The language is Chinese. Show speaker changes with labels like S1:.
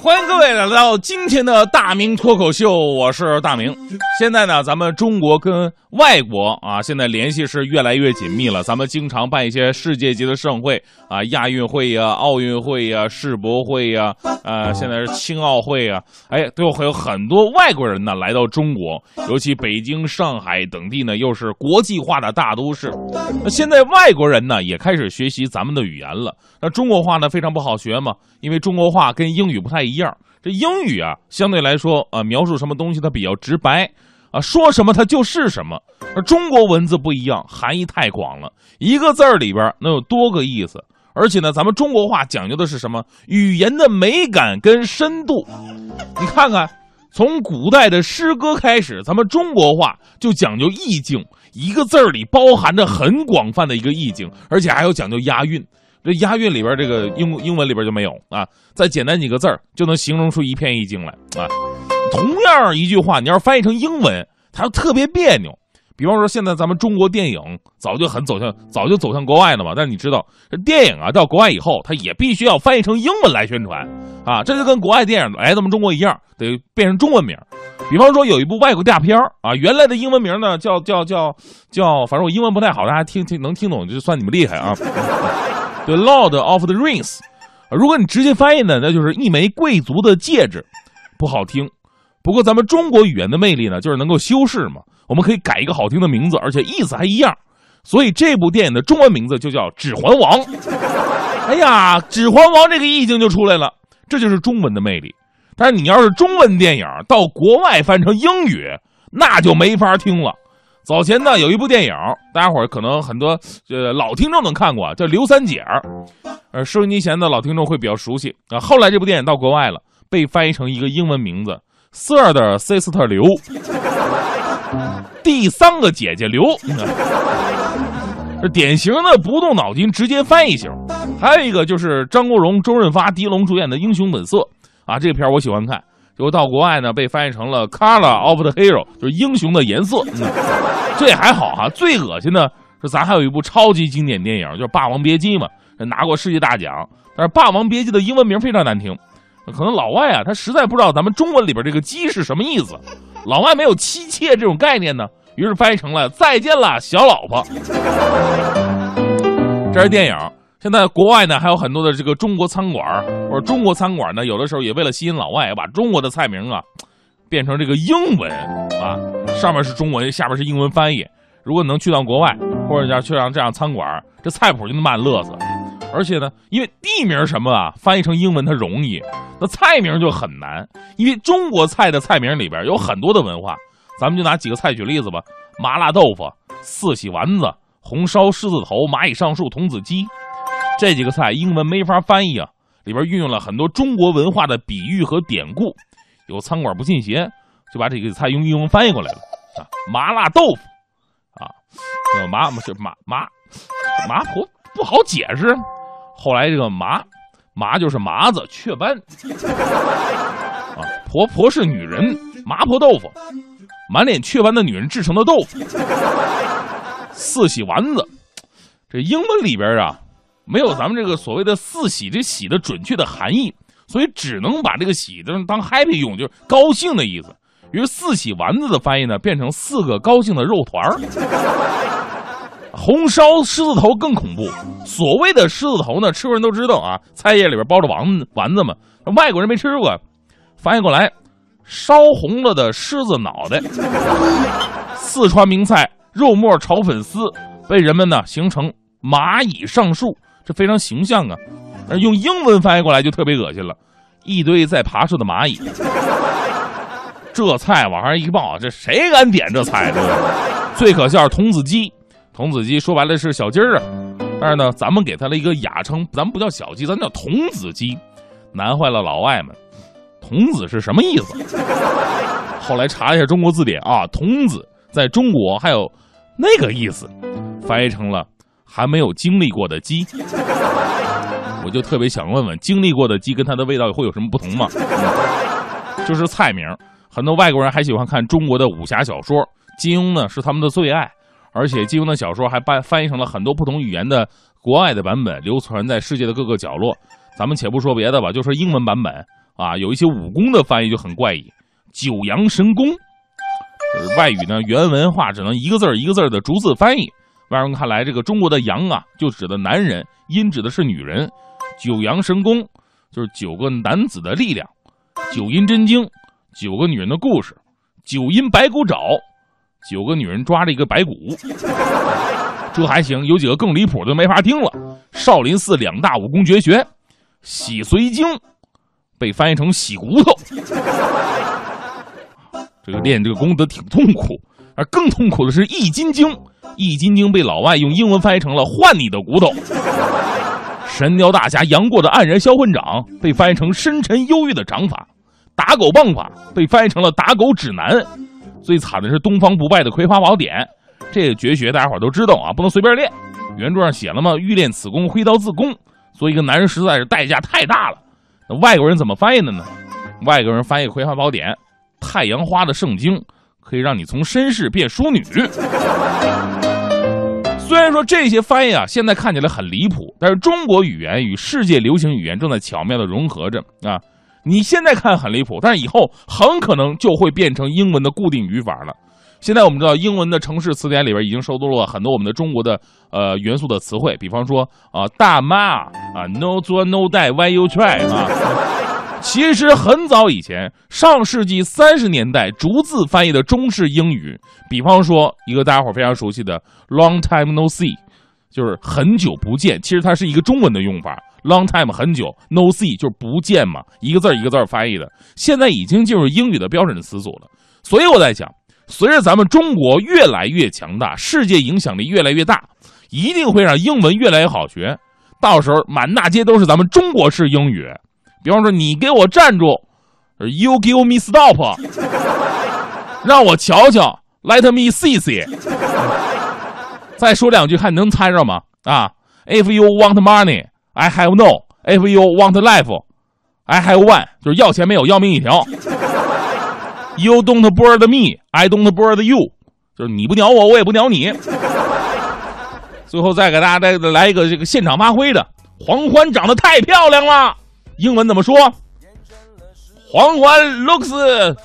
S1: 欢迎各位来到今天的大明脱口秀，我是大明。现在呢，咱们中国跟外国啊，现在联系是越来越紧密了。咱们经常办一些世界级的盛会啊，亚运会呀、奥运会呀、世博会呀，呃，现在是青奥会啊，哎，都会有很多外国人呢来到中国，尤其北京、上海等地呢，又是国际化的大都市。那现在外国人呢，也开始学习咱们的语言了。那中国话呢，非常不好学嘛，因为中国话跟英语不太一样。这英语啊，相对来说啊，描述什么东西它比较直白啊，说什么它就是什么。而中国文字不一样，含义太广了，一个字儿里边能有多个意思。而且呢，咱们中国话讲究的是什么？语言的美感跟深度。你看看，从古代的诗歌开始，咱们中国话就讲究意境，一个字儿里包含着很广泛的一个意境，而且还有讲究押韵。这押韵里边，这个英英文里边就没有啊。再简单几个字儿就能形容出一片意境来啊。同样一句话，你要是翻译成英文，它特别别扭。比方说，现在咱们中国电影早就很走向，早就走向国外了嘛。但是你知道，这电影啊，到国外以后，它也必须要翻译成英文来宣传啊。这就跟国外电影来咱们中国一样，得变成中文名。比方说，有一部外国大片啊，原来的英文名呢叫叫叫叫，反正我英文不太好，大家听听能听懂就算你们厉害啊。The Lord of the Rings，如果你直接翻译呢，那就是一枚贵族的戒指，不好听。不过咱们中国语言的魅力呢，就是能够修饰嘛，我们可以改一个好听的名字，而且意思还一样。所以这部电影的中文名字就叫《指环王》。哎呀，《指环王》这个意境就出来了，这就是中文的魅力。但是你要是中文电影到国外翻成英语，那就没法听了。早前呢，有一部电影，大家伙儿可能很多呃老听众能看过，叫《刘三姐儿》，呃，收音机前的老听众会比较熟悉啊。后来这部电影到国外了，被翻译成一个英文名字《Third Sister 刘》，第三个姐姐刘，这典型的不动脑筋直接翻译型。还有一个就是张国荣、周润发、狄龙主演的《英雄本色》啊，这个片我喜欢看。结果到国外呢，被翻译成了 “Color of the Hero”，就是英雄的颜色。嗯、这也还好哈。最恶心的是，咱还有一部超级经典电影，就是《霸王别姬》嘛，拿过世界大奖。但是《霸王别姬》的英文名非常难听，可能老外啊，他实在不知道咱们中文里边这个“姬”是什么意思。老外没有妻妾这种概念呢，于是翻译成了“再见了，小老婆”。这是电影。现在国外呢还有很多的这个中国餐馆或者中国餐馆呢，有的时候也为了吸引老外，把中国的菜名啊变成这个英文啊，上面是中文，下面是英文翻译。如果能去到国外，或者要去上这样餐馆，这菜谱就能慢乐死。而且呢，因为地名什么啊，翻译成英文它容易，那菜名就很难。因为中国菜的菜名里边有很多的文化，咱们就拿几个菜举例子吧：麻辣豆腐、四喜丸子、红烧狮子头、蚂蚁上树、童子鸡。这几个菜英文没法翻译啊，里边运用了很多中国文化的比喻和典故。有餐馆不信邪，就把这个菜用英文翻译过来了啊，麻辣豆腐啊，麻是麻麻麻婆不好解释。后来这个麻麻就是麻子雀斑啊，婆婆是女人，麻婆豆腐，满脸雀斑的女人制成的豆腐。四喜丸子，这英文里边啊。没有咱们这个所谓的“四喜”这“喜”的准确的含义，所以只能把这个“喜”当当 happy 用，就是高兴的意思。于是“四喜丸子”的翻译呢，变成四个高兴的肉团儿。红烧狮子头更恐怖。所谓的狮子头呢，吃过人都知道啊，菜叶里边包着丸丸子嘛。外国人没吃过，翻译过来，烧红了的狮子脑袋。四川名菜肉末炒粉丝被人们呢形成蚂蚁上树。这非常形象啊，而用英文翻译过来就特别恶心了，一堆在爬树的蚂蚁。这菜往上一报，这谁敢点这菜？对最可笑是童子鸡，童子鸡说白了是小鸡儿啊，但是呢，咱们给它了一个雅称，咱们不叫小鸡，咱叫童子鸡，难坏了老外们。童子是什么意思？后来查一下中国字典啊，童子在中国还有那个意思，翻译成了。还没有经历过的鸡，我就特别想问问，经历过的鸡跟它的味道会有什么不同吗？就是菜名，很多外国人还喜欢看中国的武侠小说，金庸呢是他们的最爱，而且金庸的小说还翻翻译成了很多不同语言的国外的版本，流传在世界的各个角落。咱们且不说别的吧，就说英文版本啊，有一些武功的翻译就很怪异，九阳神功。外语呢，原文化只能一个字儿一个字儿的逐字翻译。外人看来，这个中国的阳啊，就指的男人；阴指的是女人。九阳神功就是九个男子的力量。九阴真经，九个女人的故事。九阴白骨爪，九个女人抓着一个白骨。这还行，有几个更离谱的没法听了。少林寺两大武功绝学，洗髓经被翻译成洗骨头。这个练这个功德挺痛苦，而更痛苦的是易筋经。易筋经被老外用英文翻译成了换你的骨头。神雕大侠杨过的黯然销魂掌被翻译成深沉忧郁的掌法。打狗棒法被翻译成了打狗指南。最惨的是东方不败的葵花宝典。这个绝学大家伙都知道啊，不能随便练。原著上写了吗？欲练此功，挥刀自宫。做一个男人实在是代价太大了。那外国人怎么翻译的呢？外国人翻译《葵花宝典》，太阳花的圣经，可以让你从绅士变淑女。虽然说这些翻译啊，现在看起来很离谱，但是中国语言与世界流行语言正在巧妙的融合着啊。你现在看很离谱，但是以后很可能就会变成英文的固定语法了。现在我们知道，英文的城市词典里边已经收录了很多我们的中国的呃元素的词汇，比方说啊，大妈啊，no 做 no die why you try 啊。其实很早以前，上世纪三十年代逐字翻译的中式英语，比方说一个大家伙非常熟悉的 long time no see，就是很久不见，其实它是一个中文的用法。Long time 很久，no see 就是不见嘛，一个字一个字翻译的，现在已经进入英语的标准词组了。所以我在想。随着咱们中国越来越强大，世界影响力越来越大，一定会让英文越来越好学。到时候满大街都是咱们中国式英语。比方说，你给我站住，You give me stop，让我瞧瞧，Let me see see。再说两句，看能猜着吗？啊，If you want money, I have no. If you want life, I have one。就是要钱没有，要命一条。You don't board me, I don't board you，就是你不鸟我，我也不鸟你。最后再给大家再来一个这个现场发挥的，黄欢长得太漂亮了，英文怎么说？黄欢 looks。